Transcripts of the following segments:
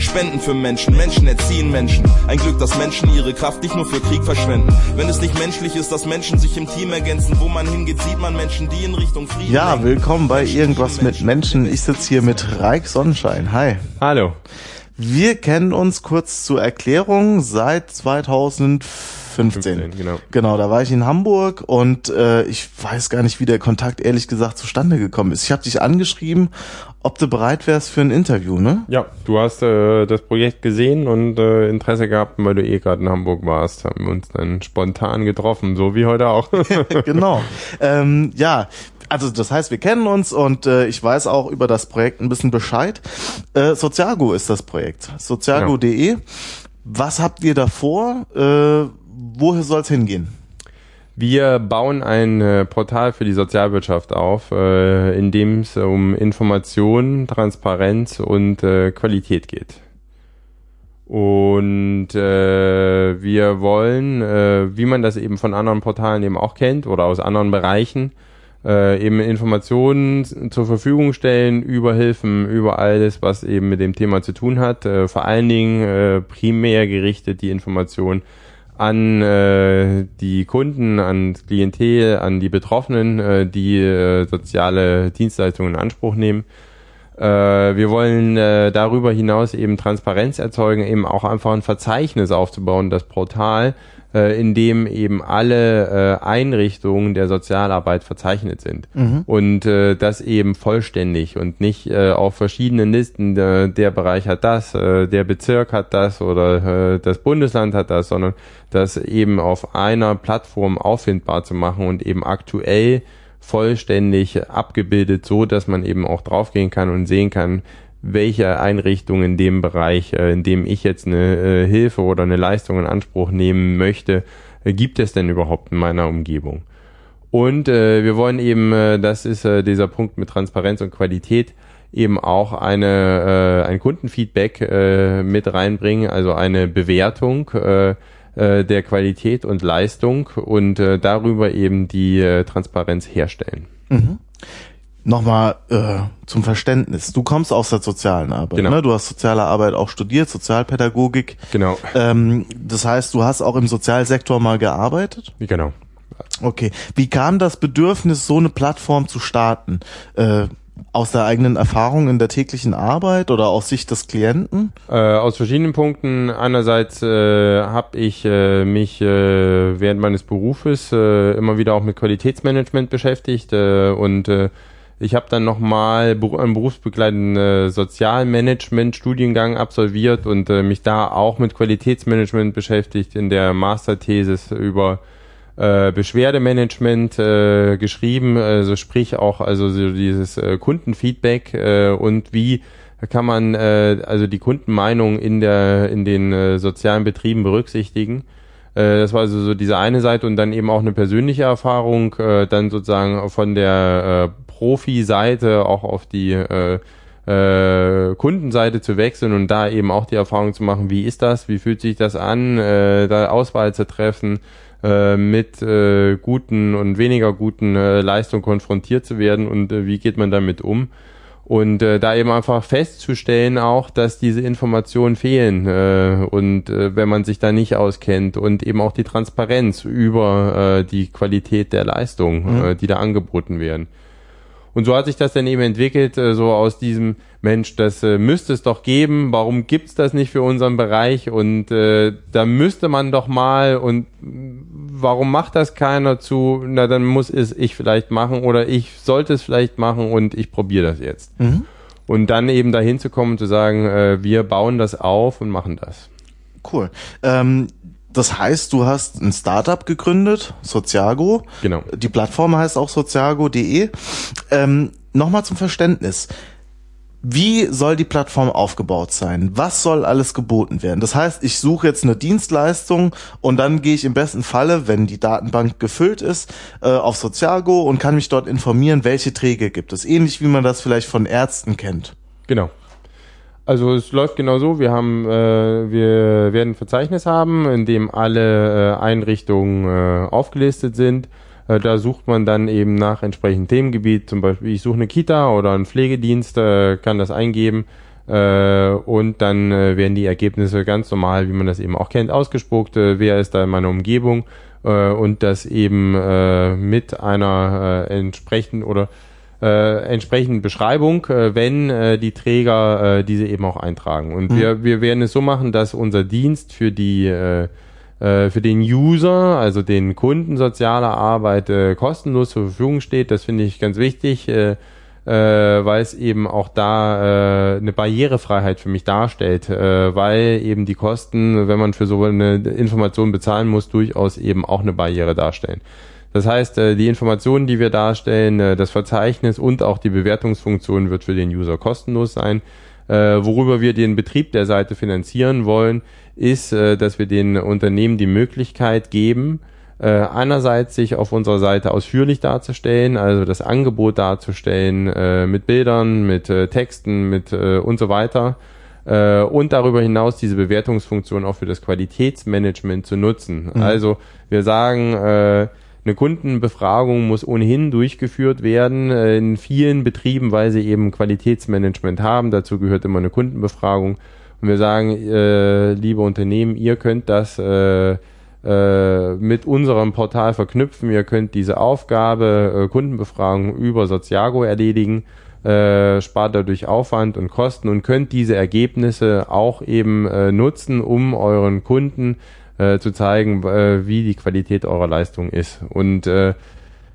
Spenden für Menschen, Menschen erziehen Menschen. Ein Glück, dass Menschen ihre Kraft nicht nur für Krieg verschwenden. Wenn es nicht menschlich ist, dass Menschen sich im Team ergänzen, wo man hingeht, sieht man Menschen, die in Richtung Frieden. Ja, lenken. willkommen bei Menschen Irgendwas mit Menschen. Ich sitze hier mit Reik Sonnenschein. Hi. Hallo. Wir kennen uns kurz zur Erklärung seit 2015. 15, genau. Genau, da war ich in Hamburg und äh, ich weiß gar nicht, wie der Kontakt ehrlich gesagt zustande gekommen ist. Ich habe dich angeschrieben, ob du bereit wärst für ein Interview, ne? Ja, du hast äh, das Projekt gesehen und äh, Interesse gehabt, weil du eh gerade in Hamburg warst. Haben wir uns dann spontan getroffen, so wie heute auch. genau. Ähm, ja, also das heißt, wir kennen uns und äh, ich weiß auch über das Projekt ein bisschen Bescheid. Äh, Soziago ist das Projekt. Soziago.de. Was habt ihr davor? Äh, woher soll es hingehen? Wir bauen ein äh, Portal für die Sozialwirtschaft auf, äh, in dem es um Information, Transparenz und äh, Qualität geht. Und äh, wir wollen, äh, wie man das eben von anderen Portalen eben auch kennt oder aus anderen Bereichen, äh, eben Informationen zur Verfügung stellen über Hilfen, über alles, was eben mit dem Thema zu tun hat. Äh, vor allen Dingen äh, primär gerichtet die Information an äh, die Kunden, an Klientel, an die Betroffenen, äh, die äh, soziale Dienstleistungen in Anspruch nehmen. Äh, wir wollen äh, darüber hinaus eben Transparenz erzeugen, eben auch einfach ein Verzeichnis aufzubauen, das Portal, äh, in dem eben alle äh, Einrichtungen der Sozialarbeit verzeichnet sind. Und äh, das eben vollständig und nicht äh, auf verschiedenen Listen, äh, der Bereich hat das, äh, der Bezirk hat das oder äh, das Bundesland hat das, sondern das eben auf einer Plattform auffindbar zu machen und eben aktuell vollständig abgebildet, so dass man eben auch draufgehen kann und sehen kann, welche Einrichtung in dem Bereich, äh, in dem ich jetzt eine äh, Hilfe oder eine Leistung in Anspruch nehmen möchte, äh, gibt es denn überhaupt in meiner Umgebung? Und wir wollen eben, das ist dieser Punkt mit Transparenz und Qualität, eben auch eine ein Kundenfeedback mit reinbringen, also eine Bewertung der Qualität und Leistung und darüber eben die Transparenz herstellen. Nochmal äh, zum Verständnis. Du kommst aus der sozialen Arbeit. Genau. Ne? Du hast soziale Arbeit auch studiert, Sozialpädagogik. Genau. Ähm, das heißt, du hast auch im Sozialsektor mal gearbeitet? Genau. Okay. Wie kam das Bedürfnis, so eine Plattform zu starten? Äh, aus der eigenen Erfahrung in der täglichen Arbeit oder aus Sicht des Klienten? Äh, aus verschiedenen Punkten. Einerseits äh, habe ich äh, mich äh, während meines Berufes äh, immer wieder auch mit Qualitätsmanagement beschäftigt äh, und äh, ich habe dann nochmal einen berufsbegleitenden äh, Sozialmanagement-Studiengang absolviert und äh, mich da auch mit Qualitätsmanagement beschäftigt in der Masterthesis über äh, Beschwerdemanagement äh, geschrieben, also sprich auch also so dieses äh, Kundenfeedback äh, und wie kann man äh, also die Kundenmeinung in der in den äh, sozialen Betrieben berücksichtigen. Äh, das war also so diese eine Seite und dann eben auch eine persönliche Erfahrung, äh, dann sozusagen von der äh, Profi-Seite auch auf die äh, äh, Kundenseite zu wechseln und da eben auch die Erfahrung zu machen, wie ist das, wie fühlt sich das an, äh, da Auswahl zu treffen, äh, mit äh, guten und weniger guten äh, Leistungen konfrontiert zu werden und äh, wie geht man damit um. Und äh, da eben einfach festzustellen auch, dass diese Informationen fehlen äh, und äh, wenn man sich da nicht auskennt und eben auch die Transparenz über äh, die Qualität der Leistung, äh, die da angeboten werden. Und so hat sich das dann eben entwickelt, äh, so aus diesem Mensch, das äh, müsste es doch geben, warum gibt's das nicht für unseren Bereich? Und äh, da müsste man doch mal und warum macht das keiner zu? Na, dann muss es ich vielleicht machen oder ich sollte es vielleicht machen und ich probiere das jetzt. Und dann eben dahin zu kommen und zu sagen, äh, wir bauen das auf und machen das. Cool. Ähm, das heißt, du hast ein Startup gegründet, Soziago. Genau. Die Plattform heißt auch soziago.de. Ähm, Nochmal zum Verständnis. Wie soll die Plattform aufgebaut sein? Was soll alles geboten werden? Das heißt, ich suche jetzt eine Dienstleistung und dann gehe ich im besten Falle, wenn die Datenbank gefüllt ist, äh, auf Sozialgo und kann mich dort informieren, welche Träger gibt es. Ähnlich wie man das vielleicht von Ärzten kennt. Genau. Also es läuft genau so, wir haben, äh, wir werden ein Verzeichnis haben, in dem alle äh, Einrichtungen äh, aufgelistet sind da sucht man dann eben nach entsprechendem Themengebiet, zum Beispiel ich suche eine Kita oder einen Pflegedienst, äh, kann das eingeben äh, und dann werden die Ergebnisse ganz normal, wie man das eben auch kennt, ausgespuckt, wer ist da in meiner Umgebung und das eben mit einer entsprechenden oder äh, entsprechenden Beschreibung, äh, wenn äh, die Träger äh, diese eben auch eintragen. Und mhm. wir, wir werden es so machen, dass unser Dienst für die äh, äh, für den User, also den Kunden sozialer Arbeit, äh, kostenlos zur Verfügung steht. Das finde ich ganz wichtig, äh, äh, weil es eben auch da äh, eine Barrierefreiheit für mich darstellt, äh, weil eben die Kosten, wenn man für so eine Information bezahlen muss, durchaus eben auch eine Barriere darstellen. Das heißt, äh, die Informationen, die wir darstellen, äh, das Verzeichnis und auch die Bewertungsfunktion wird für den User kostenlos sein. Äh, worüber wir den Betrieb der Seite finanzieren wollen, ist, äh, dass wir den Unternehmen die Möglichkeit geben, äh, einerseits sich auf unserer Seite ausführlich darzustellen, also das Angebot darzustellen äh, mit Bildern, mit äh, Texten, mit äh, und so weiter äh, und darüber hinaus diese Bewertungsfunktion auch für das Qualitätsmanagement zu nutzen. Mhm. Also wir sagen, äh, eine Kundenbefragung muss ohnehin durchgeführt werden äh, in vielen Betrieben, weil sie eben Qualitätsmanagement haben. Dazu gehört immer eine Kundenbefragung. Und wir sagen, äh, liebe Unternehmen, ihr könnt das äh, äh, mit unserem Portal verknüpfen. Ihr könnt diese Aufgabe, äh, Kundenbefragung über Soziago erledigen, äh, spart dadurch Aufwand und Kosten und könnt diese Ergebnisse auch eben äh, nutzen, um euren Kunden äh, zu zeigen, äh, wie die Qualität eurer Leistung ist. Und äh,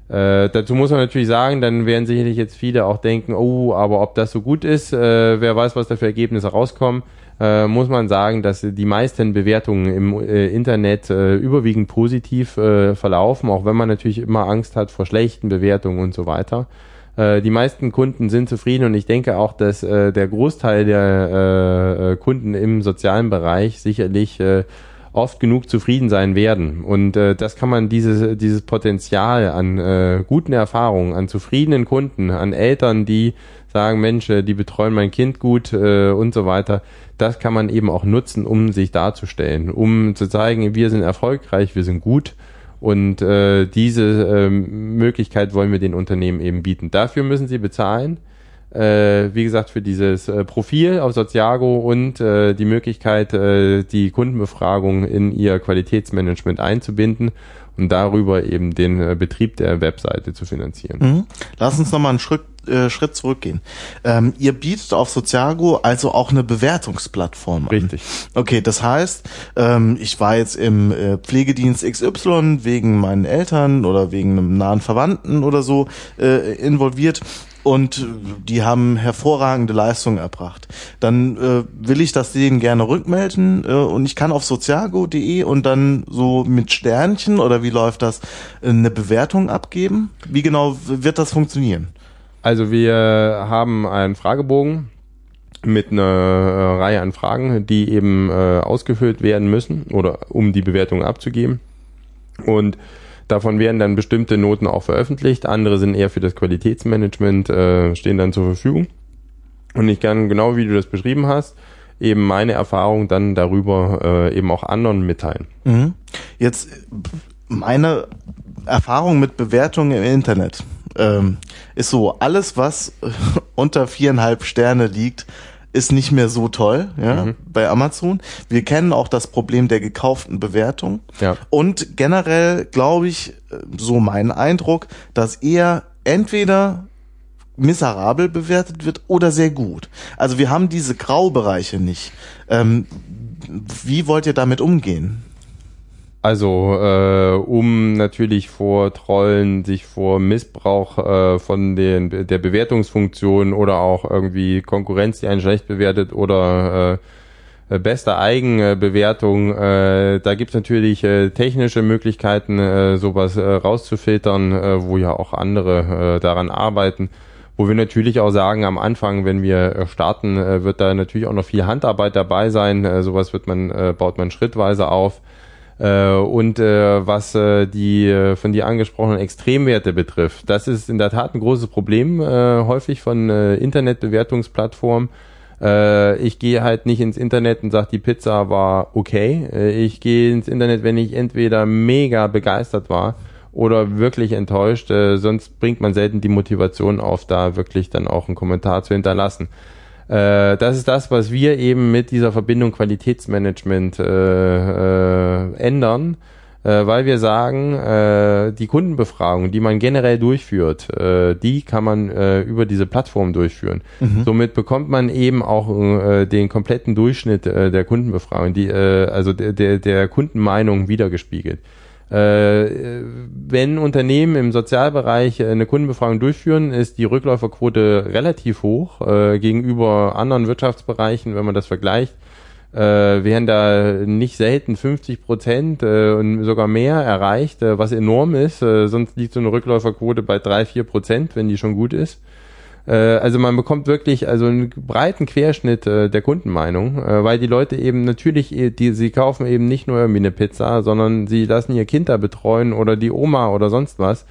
äh, dazu muss man natürlich sagen, dann werden sicherlich jetzt viele auch denken, oh, aber ob das so gut ist, äh, wer weiß, was da für Ergebnisse rauskommen äh, muss man sagen, dass die meisten Bewertungen im äh, Internet äh, überwiegend positiv äh, verlaufen, auch wenn man natürlich immer Angst hat vor schlechten Bewertungen und so weiter. Äh, die meisten Kunden sind zufrieden und ich denke auch, dass äh, der Großteil der Kunden im sozialen Bereich sicherlich oft genug zufrieden sein werden. Und äh, das kann man dieses, dieses Potenzial an äh, guten Erfahrungen, an zufriedenen Kunden, an Eltern, die sagen, Mensch, die betreuen mein Kind gut äh, und so weiter, das kann man eben auch nutzen, um sich darzustellen, um zu zeigen, wir sind erfolgreich, wir sind gut. Und äh, diese äh, Möglichkeit wollen wir den Unternehmen eben bieten. Dafür müssen sie bezahlen. Äh, wie gesagt, für dieses äh, Profil auf Soziago und äh, die Möglichkeit, äh, die Kundenbefragung in ihr Qualitätsmanagement einzubinden und darüber eben den äh, Betrieb der Webseite zu finanzieren. Mhm. Lass uns nochmal einen Schritt, äh, Schritt zurückgehen. Ähm, ihr bietet auf Soziago also auch eine Bewertungsplattform an. Richtig. Okay, das heißt, ähm, ich war jetzt im äh, Pflegedienst XY wegen meinen Eltern oder wegen einem nahen Verwandten oder so äh, involviert und die haben hervorragende Leistungen erbracht. Dann äh, will ich das denen gerne rückmelden äh, und ich kann auf sozialgo.de und dann so mit Sternchen oder wie läuft das eine Bewertung abgeben? Wie genau wird das funktionieren? Also wir haben einen Fragebogen mit einer äh, Reihe an Fragen, die eben äh, ausgefüllt werden müssen oder um die Bewertung abzugeben. Und Davon werden dann bestimmte Noten auch veröffentlicht, andere sind eher für das Qualitätsmanagement, äh, stehen dann zur Verfügung. Und ich kann, genau wie du das beschrieben hast, eben meine Erfahrung dann darüber äh, eben auch anderen mitteilen. Mhm. Jetzt meine Erfahrung mit Bewertungen im Internet ähm, ist so, alles was unter viereinhalb Sterne liegt, ist nicht mehr so toll ja, mhm. bei Amazon. Wir kennen auch das Problem der gekauften Bewertung. Ja. Und generell glaube ich, äh, so mein Eindruck, dass eher entweder miserabel bewertet wird oder sehr gut. Also wir haben diese Graubereiche nicht. Ähm, wie wollt ihr damit umgehen? Also, äh, um natürlich vor Trollen, sich vor Missbrauch äh, von den, der Bewertungsfunktion oder auch irgendwie Konkurrenz, die einen schlecht bewertet oder äh, beste Eigenbewertung, äh, da gibt's natürlich äh, technische Möglichkeiten, äh, sowas äh, rauszufiltern, äh, wo ja auch andere äh, daran arbeiten wo wir natürlich auch sagen, am Anfang, wenn wir äh, starten, äh, wird da natürlich auch noch viel Handarbeit dabei sein. Äh, sowas wird man, baut man schrittweise auf. Und was die von dir angesprochenen Extremwerte betrifft, das ist in der Tat ein großes Problem häufig von Internetbewertungsplattformen. Ich gehe halt nicht ins Internet und sage, die Pizza war okay. Ich gehe ins Internet, wenn ich entweder mega begeistert war oder wirklich enttäuscht. Äh, sonst bringt man selten die Motivation auf, da wirklich dann auch einen Kommentar zu hinterlassen. Äh, das ist das, was wir eben mit dieser Verbindung Qualitätsmanagement äh, äh, ändern, äh, weil wir sagen, äh, die Kundenbefragung, die man generell durchführt, äh, die kann man äh, über diese Plattform durchführen. Mhm. Somit bekommt man eben auch äh, den kompletten Durchschnitt äh, der Kundenbefragung, die, äh, also der, der, der Kundenmeinung wiedergespiegelt. Äh, wenn Unternehmen im Sozialbereich eine Kundenbefragung durchführen, ist die Rückläuferquote relativ hoch äh, gegenüber anderen Wirtschaftsbereichen, wenn man das vergleicht. Äh, werden da nicht selten 50 Prozent äh, und sogar mehr erreicht, äh, was enorm ist. Äh, sonst liegt so eine Rückläuferquote bei drei, vier Prozent, wenn die schon gut ist. Äh, also man bekommt wirklich also einen breiten Querschnitt äh, der Kundenmeinung, äh, weil die Leute eben natürlich, die, sie kaufen eben nicht nur irgendwie eine Pizza, sondern sie lassen ihr Kind da betreuen oder die Oma oder sonst was.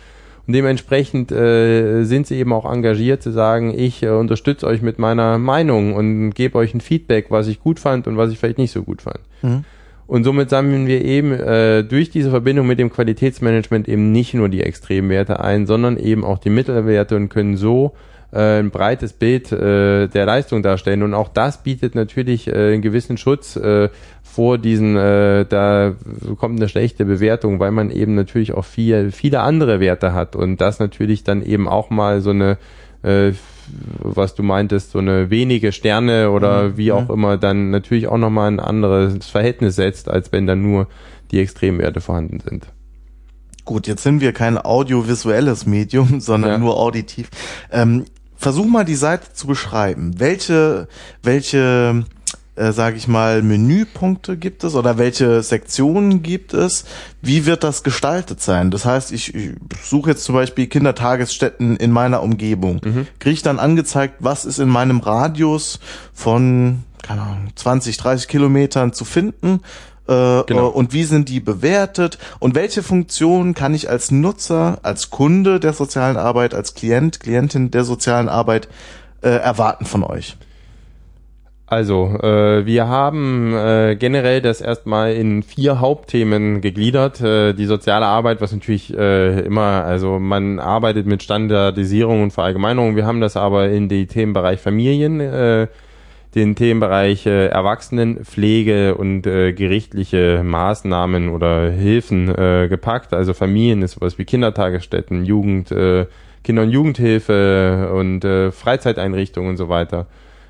Und dementsprechend äh, sind sie eben auch engagiert zu sagen, ich äh, unterstütze euch mit meiner Meinung und gebe euch ein Feedback, was ich gut fand und was ich vielleicht nicht so gut fand. Mhm. Und somit sammeln wir eben äh, durch diese Verbindung mit dem Qualitätsmanagement eben nicht nur die Extremwerte ein, sondern eben auch die Mittelwerte und können so äh, ein breites Bild äh, der Leistung darstellen. Und auch das bietet natürlich äh, einen gewissen Schutz äh, vor diesen, äh, da kommt eine schlechte Bewertung, weil man eben natürlich auch viel, viele andere Werte hat und das natürlich dann eben auch mal so eine äh, was du meintest, so eine wenige Sterne oder mhm. wie auch mhm. immer, dann natürlich auch nochmal ein anderes Verhältnis setzt, als wenn dann nur die Extremwerte vorhanden sind. Gut, jetzt sind wir kein audiovisuelles Medium, sondern ja. nur auditiv. Ähm, versuch mal die Seite zu beschreiben. Welche, welche, äh, sage ich mal, Menüpunkte gibt es oder welche Sektionen gibt es? Wie wird das gestaltet sein? Das heißt, ich, ich suche jetzt zum Beispiel Kindertagesstätten in meiner Umgebung. Mhm. Kriege ich dann angezeigt, was ist in meinem Radius von keine Ahnung, 20, 30 Kilometern zu finden äh, genau. und wie sind die bewertet und welche Funktionen kann ich als Nutzer, als Kunde der sozialen Arbeit, als Klient, Klientin der sozialen Arbeit äh, erwarten von euch? Also, äh, wir haben äh, generell das erstmal in vier Hauptthemen gegliedert. Äh, die soziale Arbeit, was natürlich äh, immer, also man arbeitet mit Standardisierung und Verallgemeinerung. Wir haben das aber in die Themenbereich Familien äh, den Themenbereich äh, Erwachsenenpflege und äh, gerichtliche Maßnahmen oder Hilfen äh, gepackt. Also Familien ist sowas wie Kindertagesstätten, Jugend, äh, Kinder- und Jugendhilfe und äh, Freizeiteinrichtungen und so weiter.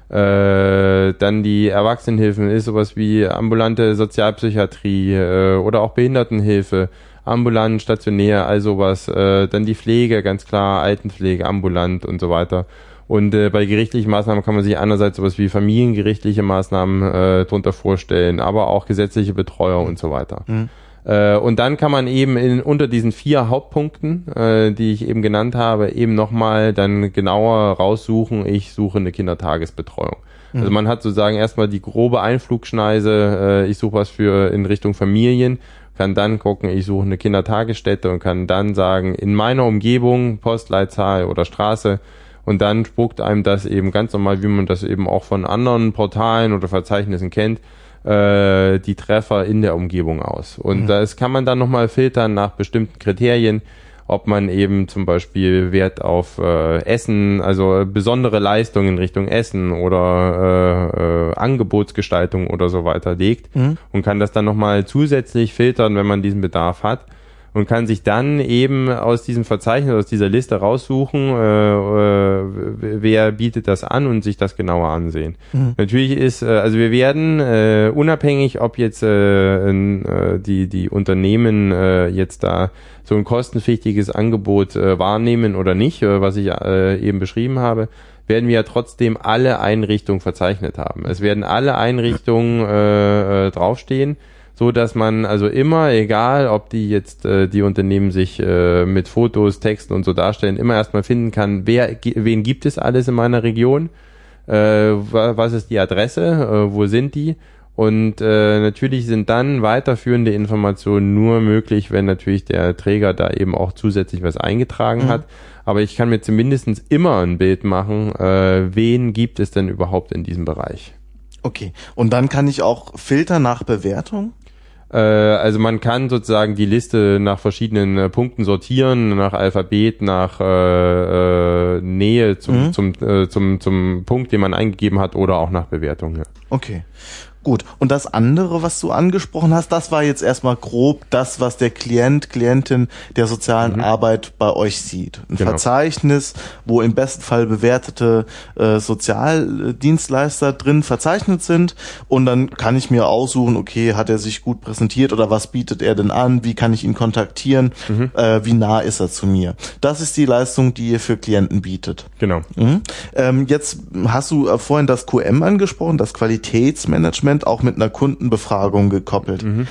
Äh, dann die Erwachsenenhilfen ist sowas wie ambulante Sozialpsychiatrie äh, oder auch Behindertenhilfe, ambulant, stationär, all sowas. Äh, dann die Pflege, ganz klar, Altenpflege, ambulant und so weiter. Und äh, bei gerichtlichen Maßnahmen kann man sich einerseits sowas wie familiengerichtliche Maßnahmen äh, drunter vorstellen, aber auch gesetzliche Betreuung und so weiter. Mhm. Äh, und dann kann man eben in, unter diesen vier Hauptpunkten, äh, die ich eben genannt habe, eben nochmal dann genauer raussuchen, ich suche eine Kindertagesbetreuung. Mhm. Also man hat sozusagen erstmal die grobe Einflugschneise, äh, ich suche was für in Richtung Familien, kann dann gucken, ich suche eine Kindertagesstätte und kann dann sagen, in meiner Umgebung, Postleitzahl oder Straße, und dann spuckt einem das eben ganz normal, wie man das eben auch von anderen Portalen oder Verzeichnissen kennt, äh, die Treffer in der Umgebung aus. Und mhm. das kann man dann nochmal filtern nach bestimmten Kriterien, ob man eben zum Beispiel Wert auf äh, Essen, also besondere Leistungen in Richtung Essen oder äh, äh, Angebotsgestaltung oder so weiter legt mhm. und kann das dann nochmal zusätzlich filtern, wenn man diesen Bedarf hat und kann sich dann eben aus diesem Verzeichnis, aus dieser Liste raussuchen, äh, äh, wer bietet das an und sich das genauer ansehen. Mhm. Natürlich ist, äh, also wir werden äh, unabhängig, ob jetzt äh, äh, die, die Unternehmen äh, jetzt da so ein kostenpflichtiges Angebot äh, wahrnehmen oder nicht, äh, was ich äh, eben beschrieben habe, werden wir ja trotzdem alle Einrichtungen verzeichnet haben. Es werden alle Einrichtungen äh, äh, draufstehen so dass man also immer, egal ob die jetzt äh, die Unternehmen sich äh, mit Fotos, Texten und so darstellen, immer erstmal finden kann, wer wen gibt es alles in meiner Region, äh, was ist die Adresse, äh, wo sind die und äh, natürlich sind dann weiterführende Informationen nur möglich, wenn natürlich der Träger da eben auch zusätzlich was eingetragen mhm. hat. Aber ich kann mir zumindest immer ein Bild machen, äh, wen gibt es denn überhaupt in diesem Bereich. Okay. Und dann kann ich auch filtern nach Bewertung? Äh, also man kann sozusagen die Liste nach verschiedenen äh, Punkten sortieren, nach Alphabet, nach äh, äh, Nähe zum, mhm. zum, äh, zum, zum Punkt, den man eingegeben hat oder auch nach Bewertung. Ja. Okay. Gut. Und das andere, was du angesprochen hast, das war jetzt erstmal grob das, was der Klient, Klientin der sozialen mhm. Arbeit bei euch sieht. Ein genau. Verzeichnis, wo im besten Fall bewertete äh, Sozialdienstleister drin verzeichnet sind. Und dann kann ich mir aussuchen, okay, hat er sich gut präsentiert oder was bietet er denn an? Wie kann ich ihn kontaktieren? Mhm. Äh, wie nah ist er zu mir? Das ist die Leistung, die ihr für Klienten bietet. Genau. Mhm. Ähm, jetzt hast du äh, vorhin das QM angesprochen, das Qualitätsmanagement. Management auch mit einer Kundenbefragung gekoppelt. Mhm.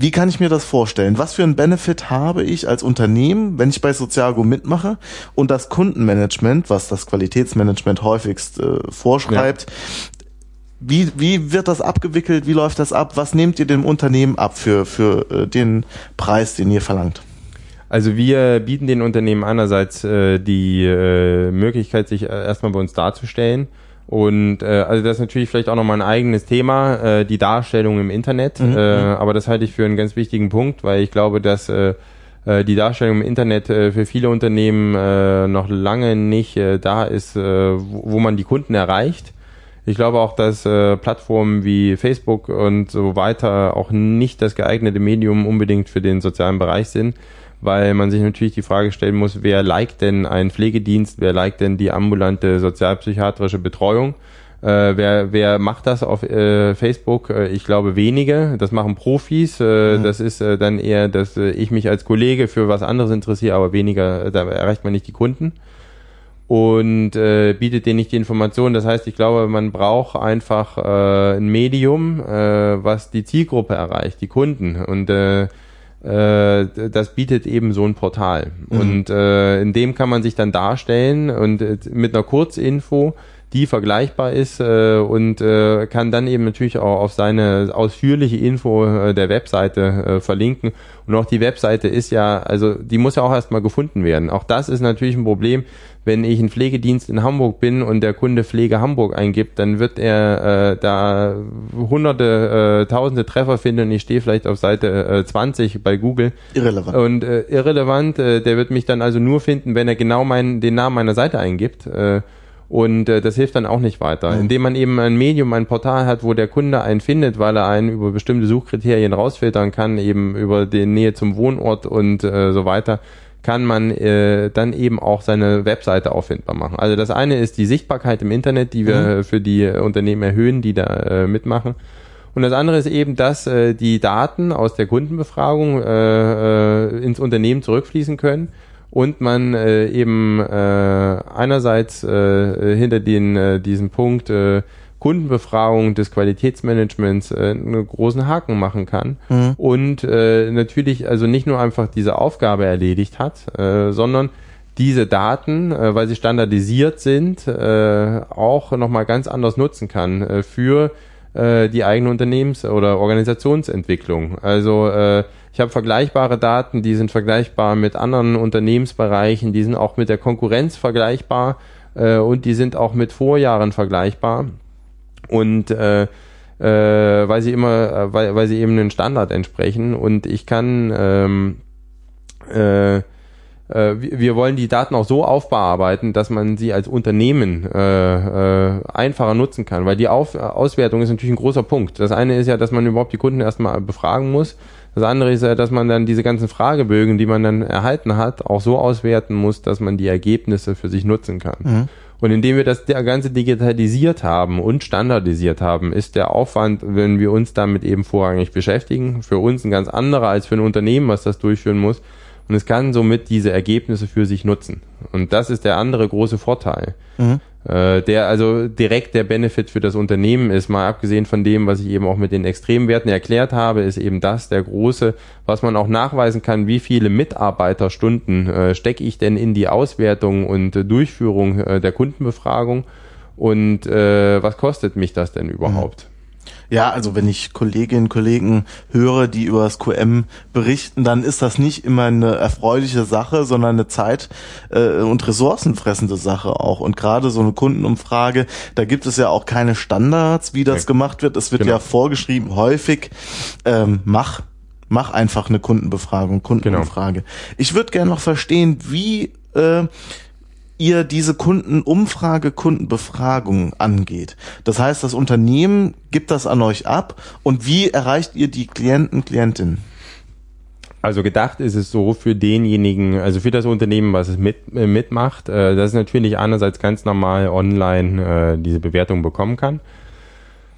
Wie kann ich mir das vorstellen? Was für einen Benefit habe ich als Unternehmen, wenn ich bei Sozialgo mitmache und das Kundenmanagement, was das Qualitätsmanagement häufigst äh, vorschreibt, ja. Wie, wie wird das abgewickelt? Wie läuft das ab? Was nehmt ihr dem Unternehmen ab für, für äh, den Preis, den ihr verlangt? Also wir bieten den Unternehmen einerseits äh, die äh, Möglichkeit, sich äh, erstmal bei uns darzustellen und äh, also das ist natürlich vielleicht auch nochmal ein eigenes Thema, äh, die Darstellung im Internet. Mhm. Äh, mhm. aber das halte ich für einen ganz wichtigen Punkt, weil ich glaube, dass äh, äh, die Darstellung im Internet äh, für viele Unternehmen äh, noch lange nicht äh, da ist, äh, wo, wo man die Kunden erreicht. Ich glaube auch, dass äh, Plattformen wie Facebook und so weiter auch nicht das geeignete Medium unbedingt für den sozialen Bereich sind weil man sich natürlich die Frage stellen muss, wer liked denn einen Pflegedienst, wer liked denn die ambulante sozialpsychiatrische Betreuung? Äh, wer, wer macht das auf äh, Facebook? Äh, ich glaube wenige. Das machen Profis. Äh, mhm. Das ist äh, dann eher, dass äh, ich mich als Kollege für was anderes interessiere, aber weniger, da erreicht man nicht die Kunden und äh, bietet denen nicht die Information. Das heißt, ich glaube, man braucht einfach äh, ein Medium, äh, was die Zielgruppe erreicht, die Kunden. Und äh, äh, das bietet eben so ein Portal. Mhm. Und äh, in dem kann man sich dann darstellen und äh, mit einer Kurzinfo, die vergleichbar ist äh, und äh, kann dann eben natürlich auch auf seine ausführliche Info äh, der Webseite äh, verlinken. Und auch die Webseite ist ja, also die muss ja auch erstmal gefunden werden. Auch das ist natürlich ein Problem wenn ich ein Pflegedienst in Hamburg bin und der Kunde Pflege Hamburg eingibt, dann wird er äh, da hunderte, äh, tausende Treffer finden und ich stehe vielleicht auf Seite äh, 20 bei Google. Irrelevant. Und äh, irrelevant, äh, der wird mich dann also nur finden, wenn er genau meinen, den Namen meiner Seite eingibt. Äh, und äh, das hilft dann auch nicht weiter. Mhm. Indem man eben ein Medium, ein Portal hat, wo der Kunde einen findet, weil er einen über bestimmte Suchkriterien rausfiltern kann, eben über die Nähe zum Wohnort und äh, so weiter, kann man äh, dann eben auch seine Webseite auffindbar machen. Also das eine ist die Sichtbarkeit im Internet, die wir mhm. für die Unternehmen erhöhen, die da äh, mitmachen. Und das andere ist eben, dass äh, die Daten aus der Kundenbefragung äh, äh, ins Unternehmen zurückfließen können und man äh, eben äh, einerseits äh, hinter den, äh, diesem Punkt äh, Kundenbefragung des Qualitätsmanagements äh, einen großen Haken machen kann mhm. und äh, natürlich also nicht nur einfach diese Aufgabe erledigt hat, äh, sondern diese Daten, äh, weil sie standardisiert sind, äh, auch nochmal ganz anders nutzen kann äh, für äh, die eigene Unternehmens- oder Organisationsentwicklung. Also äh, ich habe vergleichbare Daten, die sind vergleichbar mit anderen Unternehmensbereichen, die sind auch mit der Konkurrenz vergleichbar äh, und die sind auch mit Vorjahren vergleichbar und äh, äh, weil sie immer, äh, weil, weil sie eben einen Standard entsprechen und ich kann ähm, äh, äh wir wollen die Daten auch so aufbearbeiten, dass man sie als Unternehmen äh, äh, einfacher nutzen kann, weil die Auf Auswertung ist natürlich ein großer Punkt. Das eine ist ja, dass man überhaupt die Kunden erstmal befragen muss. Das andere ist ja, dass man dann diese ganzen Fragebögen, die man dann erhalten hat, auch so auswerten muss, dass man die Ergebnisse für sich nutzen kann. Mhm. Und indem wir das Ganze digitalisiert haben und standardisiert haben, ist der Aufwand, wenn wir uns damit eben vorrangig beschäftigen, für uns ein ganz anderer als für ein Unternehmen, was das durchführen muss. Und es kann somit diese Ergebnisse für sich nutzen. Und das ist der andere große Vorteil. Mhm. Äh, der also direkt der Benefit für das Unternehmen ist, mal abgesehen von dem, was ich eben auch mit den Extremwerten erklärt habe, ist eben das der große, was man auch nachweisen kann, wie viele Mitarbeiterstunden äh, stecke ich denn in die Auswertung und äh, Durchführung äh, der Kundenbefragung und äh, was kostet mich das denn überhaupt? Mhm. Ja, also wenn ich Kolleginnen und Kollegen höre, die über das QM berichten, dann ist das nicht immer eine erfreuliche Sache, sondern eine Zeit- äh, und ressourcenfressende Sache auch. Und gerade so eine Kundenumfrage, da gibt es ja auch keine Standards, wie das okay. gemacht wird. Es wird genau. ja vorgeschrieben, häufig, ähm, mach mach einfach eine Kundenbefragung, Kundenumfrage. Genau. Ich würde gerne noch verstehen, wie äh, ihr diese Kundenumfrage, Kundenbefragung angeht. Das heißt, das Unternehmen gibt das an euch ab und wie erreicht ihr die Klienten, Klientinnen? Also gedacht ist es so für denjenigen, also für das Unternehmen, was es mit, äh, mitmacht, äh, dass es natürlich einerseits ganz normal online äh, diese Bewertung bekommen kann.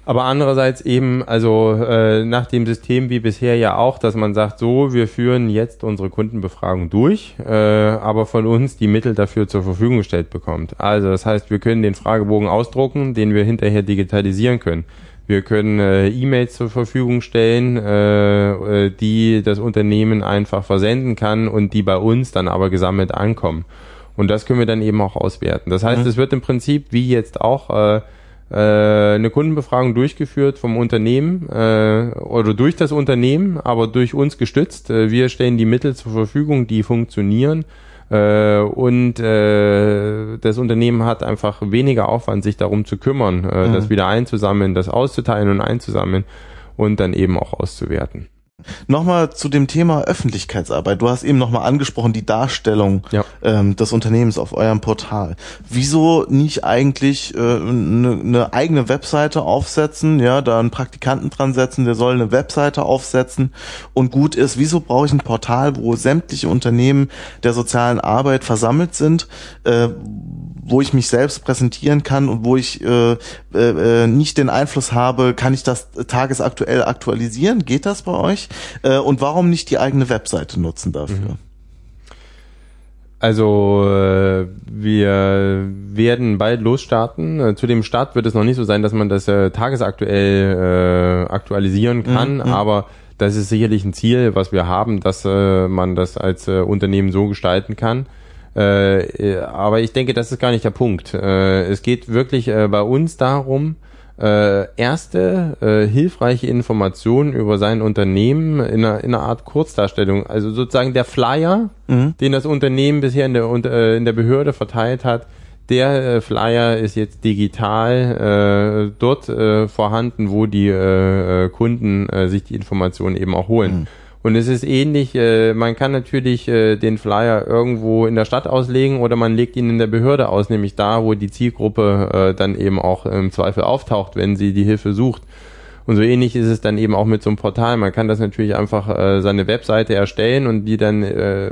Aber andererseits eben, also äh, nach dem System wie bisher ja auch, dass man sagt, so, wir führen jetzt unsere Kundenbefragung durch, äh, aber von uns die Mittel dafür zur Verfügung gestellt bekommt. Also das heißt, wir können den Fragebogen ausdrucken, den wir hinterher digitalisieren können. Wir können äh, E-Mails zur Verfügung stellen, äh, äh, die das Unternehmen einfach versenden kann und die bei uns dann aber gesammelt ankommen. Und das können wir dann eben auch auswerten. Das heißt, mhm. es wird im Prinzip wie jetzt auch äh, äh, eine Kundenbefragung durchgeführt vom Unternehmen äh, oder durch das Unternehmen, aber durch uns gestützt. Äh, wir stellen die Mittel zur Verfügung, die funktionieren. Äh, und äh, das Unternehmen hat einfach weniger Aufwand, sich darum zu kümmern, äh, mhm. das wieder einzusammeln, das auszuteilen und einzusammeln und dann eben auch auszuwerten. Nochmal zu dem Thema Öffentlichkeitsarbeit. Du hast eben nochmal angesprochen, die Darstellung ja. ähm, des Unternehmens auf eurem Portal. Wieso nicht eigentlich eine äh, ne, ne eigene Webseite aufsetzen, ja, da einen Praktikanten dran setzen, der soll eine Webseite aufsetzen und gut ist. Wieso brauche ich ein Portal, wo sämtliche Unternehmen der sozialen Arbeit versammelt sind, äh, wo ich mich selbst präsentieren kann und wo ich äh, äh, äh nicht den Einfluss habe, kann ich das tagesaktuell aktualisieren? Geht das bei euch? Äh, und warum nicht die eigene Webseite nutzen dafür? Mhm. Also äh, wir werden bald losstarten. Äh, zu dem Start wird es noch nicht so sein, dass man das äh, tagesaktuell äh, aktualisieren kann, mhm. aber das ist sicherlich ein Ziel, was wir haben, dass äh, man das als äh, Unternehmen so gestalten kann. Äh, aber ich denke, das ist gar nicht der Punkt. Äh, es geht wirklich äh, bei uns darum, äh, erste äh, hilfreiche Informationen über sein Unternehmen in einer, in einer Art Kurzdarstellung. Also sozusagen der Flyer, mhm. den das Unternehmen bisher in der, äh, in der Behörde verteilt hat, der äh, Flyer ist jetzt digital äh, dort äh, vorhanden, wo die äh, äh Kunden äh, sich die Informationen eben auch holen. Mhm. Und es ist ähnlich, äh, man kann natürlich äh, den Flyer irgendwo in der Stadt auslegen oder man legt ihn in der Behörde aus, nämlich da, wo die Zielgruppe äh, dann eben auch im Zweifel auftaucht, wenn sie die Hilfe sucht. Und so ähnlich ist es dann eben auch mit so einem Portal. Man kann das natürlich einfach äh, seine Webseite erstellen und die dann äh,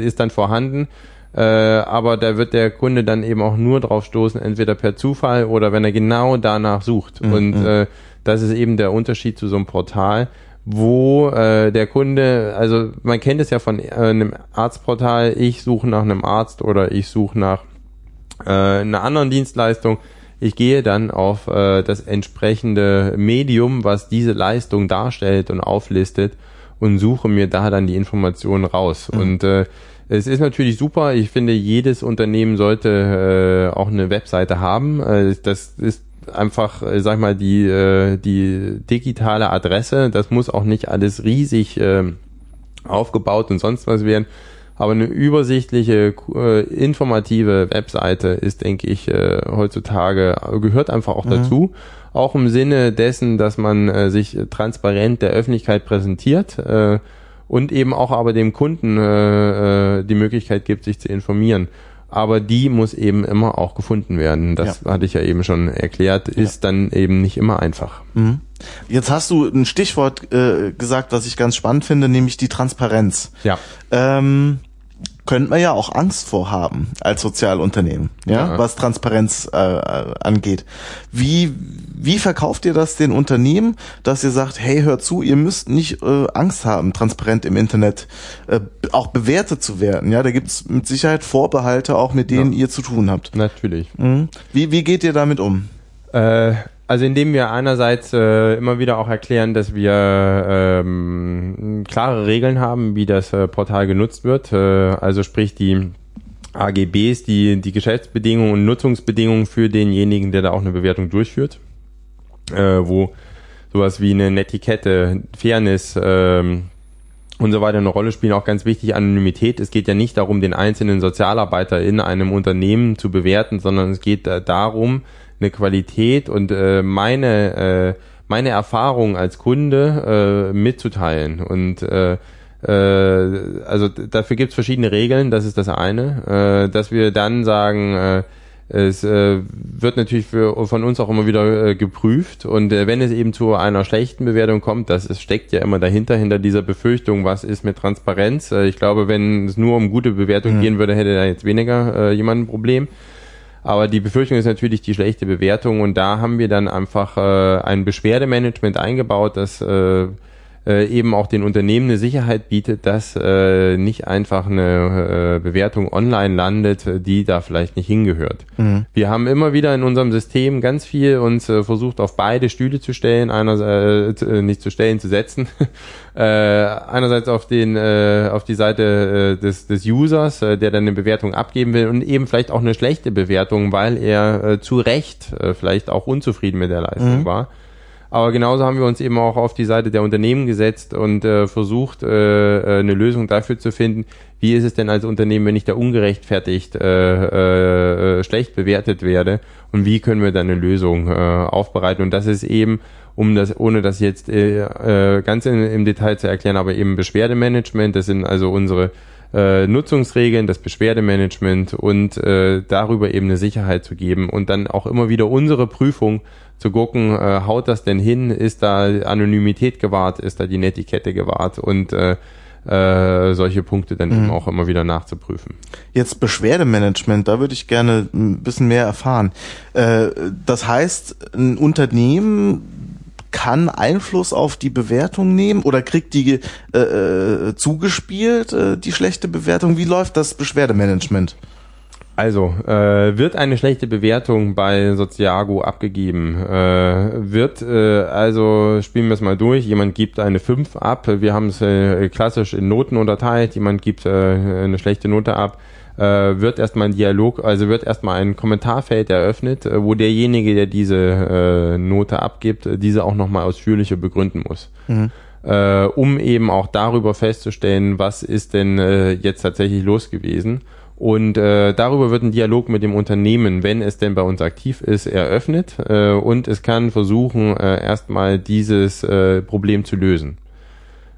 ist dann vorhanden. Äh, aber da wird der Kunde dann eben auch nur drauf stoßen, entweder per Zufall oder wenn er genau danach sucht. Mhm. Und äh, das ist eben der Unterschied zu so einem Portal wo äh, der Kunde, also man kennt es ja von äh, einem Arztportal, ich suche nach einem Arzt oder ich suche nach äh, einer anderen Dienstleistung. Ich gehe dann auf äh, das entsprechende Medium, was diese Leistung darstellt und auflistet und suche mir da dann die Informationen raus. Mhm. Und äh, es ist natürlich super. Ich finde, jedes Unternehmen sollte äh, auch eine Webseite haben. Äh, das ist einfach, äh, sag mal, die, äh, die digitale Adresse, das muss auch nicht alles riesig äh, aufgebaut und sonst was werden. Aber eine übersichtliche, äh, informative Webseite ist, denke ich, äh, heutzutage, gehört einfach auch mhm. dazu. Auch im Sinne dessen, dass man äh, sich transparent der Öffentlichkeit präsentiert äh, und eben auch aber dem Kunden äh, äh die Möglichkeit gibt, sich zu informieren aber die muss eben immer auch gefunden werden. Das ja. hatte ich ja eben schon erklärt, ist ja. dann eben nicht immer einfach. Mhm. Jetzt hast du ein Stichwort äh, gesagt, was ich ganz spannend finde, nämlich die Transparenz. Ja. Ähm, könnte man ja auch Angst vorhaben als Sozialunternehmen, ja, ja. was Transparenz äh, angeht. Wie, wie verkauft ihr das den Unternehmen, dass ihr sagt, hey, hört zu, ihr müsst nicht äh, Angst haben, transparent im Internet äh, auch bewertet zu werden. Ja, da gibt's mit Sicherheit Vorbehalte auch, mit denen ja. ihr zu tun habt. Natürlich. Mhm. Wie, wie geht ihr damit um? Äh, also indem wir einerseits äh, immer wieder auch erklären, dass wir ähm, klare Regeln haben, wie das äh, Portal genutzt wird. Äh, also sprich die AGBs, die die Geschäftsbedingungen und Nutzungsbedingungen für denjenigen, der da auch eine Bewertung durchführt, äh, wo sowas wie eine Netiquette, Fairness ähm, und so weiter eine Rolle spielen. Auch ganz wichtig Anonymität. Es geht ja nicht darum, den einzelnen Sozialarbeiter in einem Unternehmen zu bewerten, sondern es geht äh, darum, eine Qualität und äh, meine, äh, meine Erfahrung als Kunde äh, mitzuteilen. Und äh, äh, also dafür gibt es verschiedene Regeln, das ist das eine. Äh, dass wir dann sagen, äh, es äh, wird natürlich für, von uns auch immer wieder äh, geprüft und äh, wenn es eben zu einer schlechten Bewertung kommt, das es steckt ja immer dahinter, hinter dieser Befürchtung, was ist mit Transparenz. Äh, ich glaube, wenn es nur um gute Bewertung mhm. gehen würde, hätte da jetzt weniger äh, jemand ein Problem. Aber die Befürchtung ist natürlich die schlechte Bewertung. Und da haben wir dann einfach äh, ein Beschwerdemanagement eingebaut, das äh, äh, eben auch den Unternehmen eine Sicherheit bietet, dass äh, nicht einfach eine äh, Bewertung online landet, die da vielleicht nicht hingehört. Mhm. Wir haben immer wieder in unserem System ganz viel uns äh, versucht, auf beide Stühle zu stellen, einerseits äh, nicht zu stellen, zu setzen. äh, einerseits auf den äh, auf die Seite äh, des, des Users, äh, der dann eine Bewertung abgeben will und eben vielleicht auch eine schlechte Bewertung, weil er äh, zu Recht äh, vielleicht auch unzufrieden mit der Leistung mhm. war. Aber genauso haben wir uns eben auch auf die Seite der Unternehmen gesetzt und äh, versucht, äh, äh, eine Lösung dafür zu finden, wie ist es denn als Unternehmen, wenn ich da ungerechtfertigt äh, äh, schlecht bewertet werde? Und wie können wir dann eine Lösung äh, aufbereiten. Und das ist eben, um das, ohne das jetzt äh, äh, ganz in, im Detail zu erklären, aber eben Beschwerdemanagement, das sind also unsere äh, Nutzungsregeln, das Beschwerdemanagement und äh, darüber eben eine Sicherheit zu geben und dann auch immer wieder unsere Prüfung zu gucken, äh, haut das denn hin, ist da Anonymität gewahrt, ist da die Netiquette gewahrt und äh, äh, solche Punkte dann mhm. eben auch immer wieder nachzuprüfen. Jetzt Beschwerdemanagement, da würde ich gerne ein bisschen mehr erfahren. Äh, das heißt, ein Unternehmen kann Einfluss auf die Bewertung nehmen oder kriegt die äh, äh, zugespielt, äh, die schlechte Bewertung? Wie läuft das Beschwerdemanagement? Also, äh, wird eine schlechte Bewertung bei Soziago abgegeben? Äh, wird, äh, also spielen wir es mal durch, jemand gibt eine 5 ab, wir haben es äh, klassisch in Noten unterteilt, jemand gibt äh, eine schlechte Note ab, äh, wird erstmal ein Dialog, also wird erstmal ein Kommentarfeld eröffnet, äh, wo derjenige, der diese äh, Note abgibt, diese auch nochmal ausführlicher begründen muss. Mhm. Äh, um eben auch darüber festzustellen, was ist denn äh, jetzt tatsächlich los gewesen. Und äh, darüber wird ein Dialog mit dem Unternehmen, wenn es denn bei uns aktiv ist, eröffnet. Äh, und es kann versuchen, äh, erstmal dieses äh, Problem zu lösen.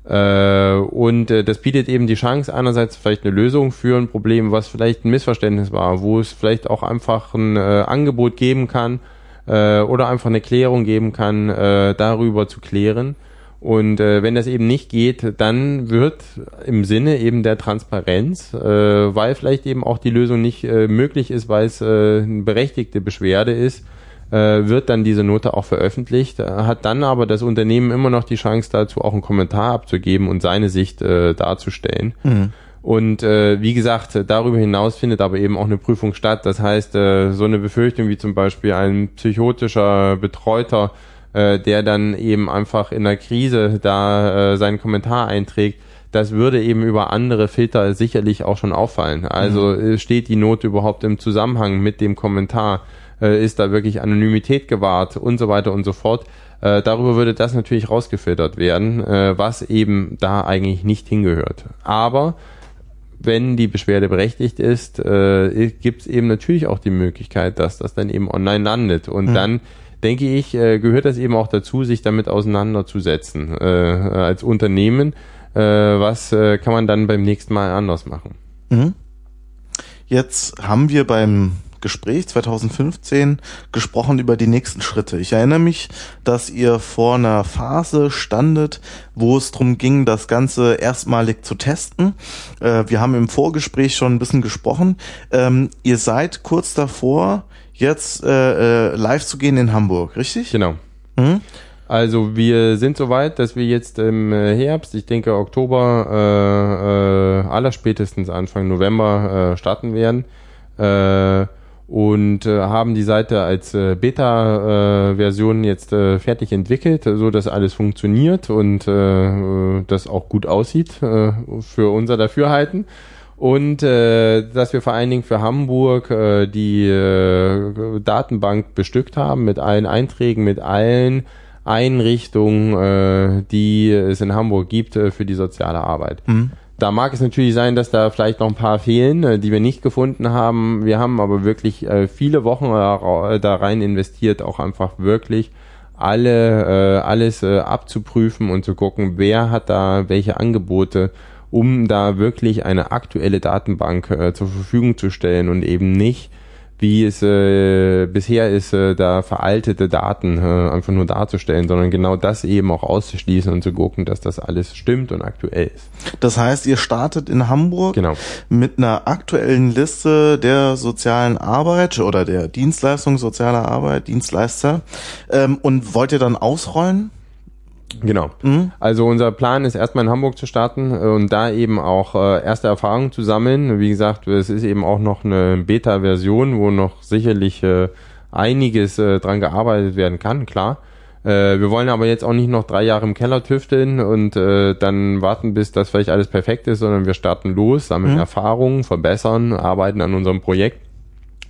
Äh, und äh, das bietet eben die Chance, einerseits vielleicht eine Lösung für ein Problem, was vielleicht ein Missverständnis war, wo es vielleicht auch einfach ein äh, Angebot geben kann äh, oder einfach eine Klärung geben kann, äh, darüber zu klären. Und äh, wenn das eben nicht geht, dann wird im Sinne eben der Transparenz, äh, weil vielleicht eben auch die Lösung nicht äh, möglich ist, weil es äh, eine berechtigte Beschwerde ist, äh, wird dann diese Note auch veröffentlicht, äh, hat dann aber das Unternehmen immer noch die Chance dazu, auch einen Kommentar abzugeben und seine Sicht äh, darzustellen. Mhm. Und äh, wie gesagt, darüber hinaus findet aber eben auch eine Prüfung statt. Das heißt, äh, so eine Befürchtung wie zum Beispiel ein psychotischer Betreuter, äh, der dann eben einfach in der Krise da äh, seinen Kommentar einträgt, das würde eben über andere Filter sicherlich auch schon auffallen. Also mhm. steht die Note überhaupt im Zusammenhang mit dem Kommentar? äh, ist da wirklich Anonymität gewahrt und so weiter und so fort. Äh, darüber würde das natürlich rausgefiltert werden, äh, was eben da eigentlich nicht hingehört. Aber wenn die Beschwerde berechtigt ist, äh, gibt es eben natürlich auch die Möglichkeit, dass das dann eben online landet. Und mhm. dann denke ich, äh, gehört das eben auch dazu, sich damit auseinanderzusetzen äh, als Unternehmen. Äh, was äh, kann man dann beim nächsten Mal anders machen? Mhm. Jetzt haben wir beim Gespräch 2015 gesprochen über die nächsten Schritte. Ich erinnere mich, dass ihr vor einer Phase standet, wo es darum ging, das Ganze erstmalig zu testen. Äh, wir haben im Vorgespräch schon ein bisschen gesprochen. Ähm, ihr seid kurz davor, jetzt äh, äh, live zu gehen in Hamburg, richtig? Genau. Mhm. Also wir sind soweit, dass wir jetzt im äh, Herbst, ich denke Oktober, äh, äh, allerspätestens Anfang November äh, starten werden. Äh, und äh, haben die Seite als äh, Beta-Version äh, jetzt äh, fertig entwickelt, so dass alles funktioniert und äh, das auch gut aussieht äh, für unser Dafürhalten. Und äh, dass wir vor allen Dingen für Hamburg äh, die äh, Datenbank bestückt haben mit allen Einträgen, mit allen Einrichtungen, äh, die es in Hamburg gibt äh, für die soziale Arbeit. Mhm. Da mag es natürlich sein, dass da vielleicht noch ein paar fehlen, äh, die wir nicht gefunden haben. Wir haben aber wirklich äh, viele Wochen äh, da rein investiert, auch einfach wirklich alle äh, alles äh, abzuprüfen und zu gucken, wer hat da welche Angebote, um da wirklich eine aktuelle Datenbank äh, zur Verfügung zu stellen und eben nicht wie es äh, bisher ist, äh, da veraltete Daten äh, einfach nur darzustellen, sondern genau das eben auch auszuschließen und zu gucken, dass das alles stimmt und aktuell ist. Das heißt, ihr startet in Hamburg genau. mit einer aktuellen Liste der sozialen Arbeit oder der Dienstleistung sozialer Arbeit, Dienstleister ähm, und wollt ihr dann ausrollen? Genau. Mhm. Also unser Plan ist erstmal in Hamburg zu starten äh, und da eben auch äh, erste Erfahrungen zu sammeln. Wie gesagt, es ist eben auch noch eine Beta-Version, wo noch sicherlich äh, einiges dran gearbeitet werden kann, klar. Wir wollen aber jetzt auch nicht noch drei Jahre im Keller tüfteln und dann warten, bis das vielleicht alles perfekt ist, sondern wir starten los, sammeln mhm. Erfahrungen, verbessern, arbeiten an unserem Projekt.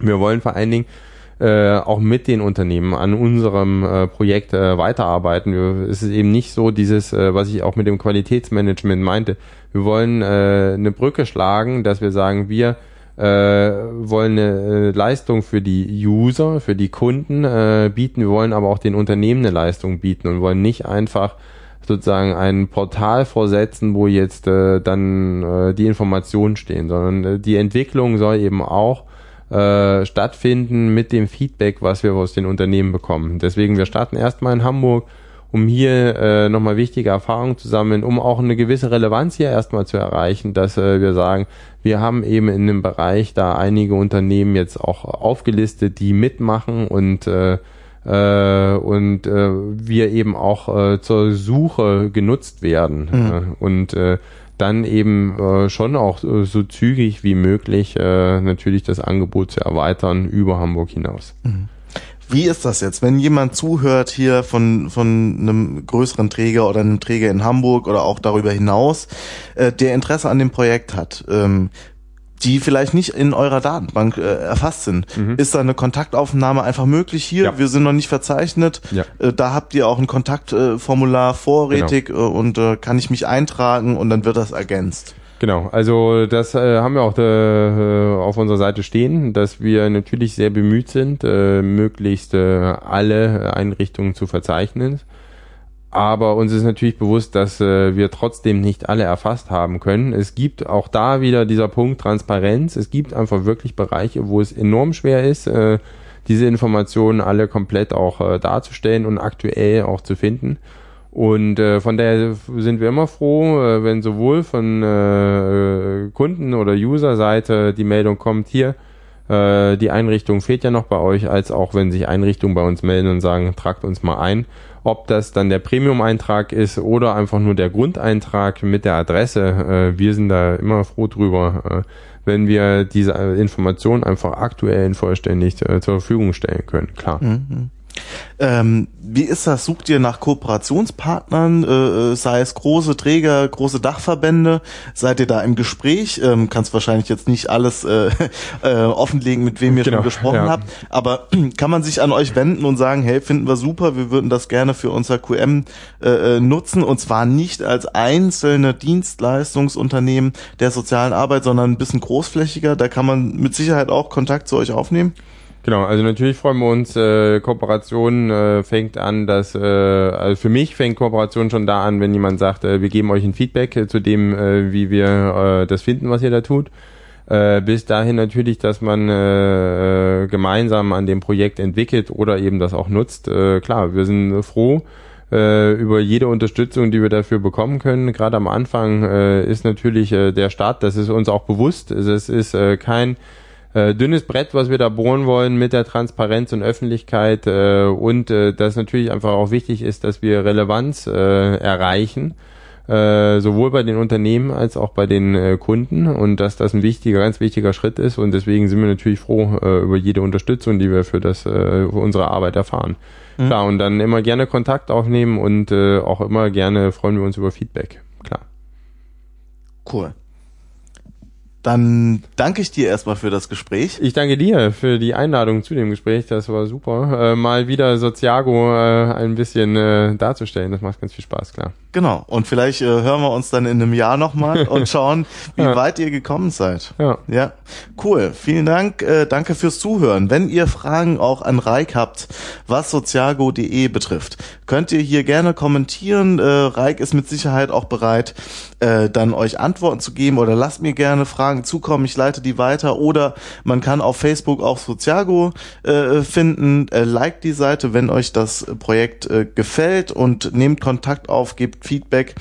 Wir wollen vor allen Dingen äh, auch mit den Unternehmen an unserem äh, Projekt äh, weiterarbeiten. Wir, es ist eben nicht so dieses, äh, was ich auch mit dem Qualitätsmanagement meinte. Wir wollen äh, eine Brücke schlagen, dass wir sagen, wir äh, wollen eine äh, Leistung für die User, für die Kunden äh, bieten. Wir wollen aber auch den Unternehmen eine Leistung bieten und wollen nicht einfach sozusagen ein Portal vorsetzen, wo jetzt äh, dann äh, die Informationen stehen, sondern äh, die Entwicklung soll eben auch äh, stattfinden mit dem Feedback, was wir aus den Unternehmen bekommen. Deswegen, wir starten erstmal in Hamburg, um hier äh, nochmal wichtige Erfahrungen zu sammeln, um auch eine gewisse Relevanz hier erstmal zu erreichen, dass äh, wir sagen, wir haben eben in dem Bereich da einige Unternehmen jetzt auch aufgelistet, die mitmachen und äh, äh, und äh, wir eben auch äh, zur Suche genutzt werden. Mhm. und äh, dann eben äh, schon auch äh, so zügig wie möglich äh, natürlich das Angebot zu erweitern über Hamburg hinaus. Mhm. Wie ist das jetzt, wenn jemand zuhört hier von, von einem größeren Träger oder einem Träger in Hamburg oder auch darüber hinaus, äh, der Interesse an dem Projekt hat? Ähm, die vielleicht nicht in eurer Datenbank äh, erfasst sind. Mhm. Ist da eine Kontaktaufnahme einfach möglich hier? Ja. Wir sind noch nicht verzeichnet. Ja. Äh, da habt ihr auch ein Kontaktformular äh, vorrätig genau. Äh, und äh, kann ich mich eintragen und dann wird das ergänzt. Genau, also das äh, haben wir auch äh, auf unserer Seite stehen, dass wir natürlich sehr bemüht sind, äh, möglichst äh, alle Einrichtungen zu verzeichnen. Aber uns ist natürlich bewusst, dass äh, wir trotzdem nicht alle erfasst haben können. Es gibt auch da wieder dieser Punkt Transparenz. Es gibt einfach wirklich Bereiche, wo es enorm schwer ist, äh, diese Informationen alle komplett auch äh, darzustellen und aktuell auch zu finden. Und äh, von daher sind wir immer froh, äh, wenn sowohl von äh, Kunden- oder User-Seite die Meldung kommt, hier, äh, die Einrichtung fehlt ja noch bei euch, als auch wenn sich Einrichtungen bei uns melden und sagen, tragt uns mal ein. Ob das dann der Premium-Eintrag ist oder einfach nur der Grundeintrag mit der Adresse, äh, wir sind da immer froh drüber, äh, wenn wir diese Information einfach aktuell und vollständig äh, zur Verfügung stellen können. Klar. Mhm. Ähm, wie ist das? Sucht ihr nach Kooperationspartnern, äh, äh, sei es große Träger, große Dachverbände? Seid ihr da im Gespräch? Ähm, kannst wahrscheinlich jetzt nicht alles äh, äh, offenlegen, mit wem ihr genau, schon gesprochen ja. habt, aber kann man sich an euch wenden und sagen, hey, finden wir super, wir würden das gerne für unser QM äh, äh, nutzen und zwar nicht als einzelne Dienstleistungsunternehmen der sozialen Arbeit, sondern ein bisschen großflächiger. Da kann man mit Sicherheit auch Kontakt zu euch aufnehmen. Genau, also natürlich freuen wir uns. Äh, Kooperation äh, fängt an, dass äh, also für mich fängt Kooperation schon da an, wenn jemand sagt, äh, wir geben euch ein Feedback äh, zu dem, äh, wie wir äh, das finden, was ihr da tut. Äh, bis dahin natürlich, dass man äh, gemeinsam an dem Projekt entwickelt oder eben das auch nutzt. Äh, klar, wir sind froh äh, über jede Unterstützung, die wir dafür bekommen können. Gerade am Anfang äh, ist natürlich äh, der Start, das ist uns auch bewusst. Es ist äh, kein äh, dünnes Brett, was wir da bohren wollen mit der Transparenz und Öffentlichkeit äh, und äh, dass natürlich einfach auch wichtig ist, dass wir Relevanz äh, erreichen äh, sowohl bei den Unternehmen als auch bei den äh, Kunden und dass das ein wichtiger, ganz wichtiger Schritt ist und deswegen sind wir natürlich froh äh, über jede Unterstützung, die wir für das, äh, für unsere Arbeit erfahren. Mhm. Klar, und dann immer gerne Kontakt aufnehmen und äh, auch immer gerne freuen wir uns über Feedback. Klar. Cool. Dann danke ich dir erstmal für das Gespräch. Ich danke dir für die Einladung zu dem Gespräch. Das war super. Äh, mal wieder Soziago äh, ein bisschen äh, darzustellen. Das macht ganz viel Spaß, klar. Genau. Und vielleicht äh, hören wir uns dann in einem Jahr nochmal und schauen, wie ja. weit ihr gekommen seid. Ja. Ja. Cool. Vielen Dank. Äh, danke fürs Zuhören. Wenn ihr Fragen auch an Reik habt, was soziago.de betrifft, könnt ihr hier gerne kommentieren. Äh, Reik ist mit Sicherheit auch bereit, äh, dann euch Antworten zu geben oder lasst mir gerne Fragen zukommen. Ich leite die weiter oder man kann auf Facebook auch Soziago äh, finden. Äh, liked die Seite, wenn euch das Projekt äh, gefällt und nehmt Kontakt auf, gebt Feedback.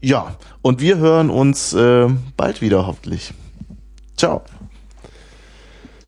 Ja, und wir hören uns äh, bald wieder hoffentlich. Ciao.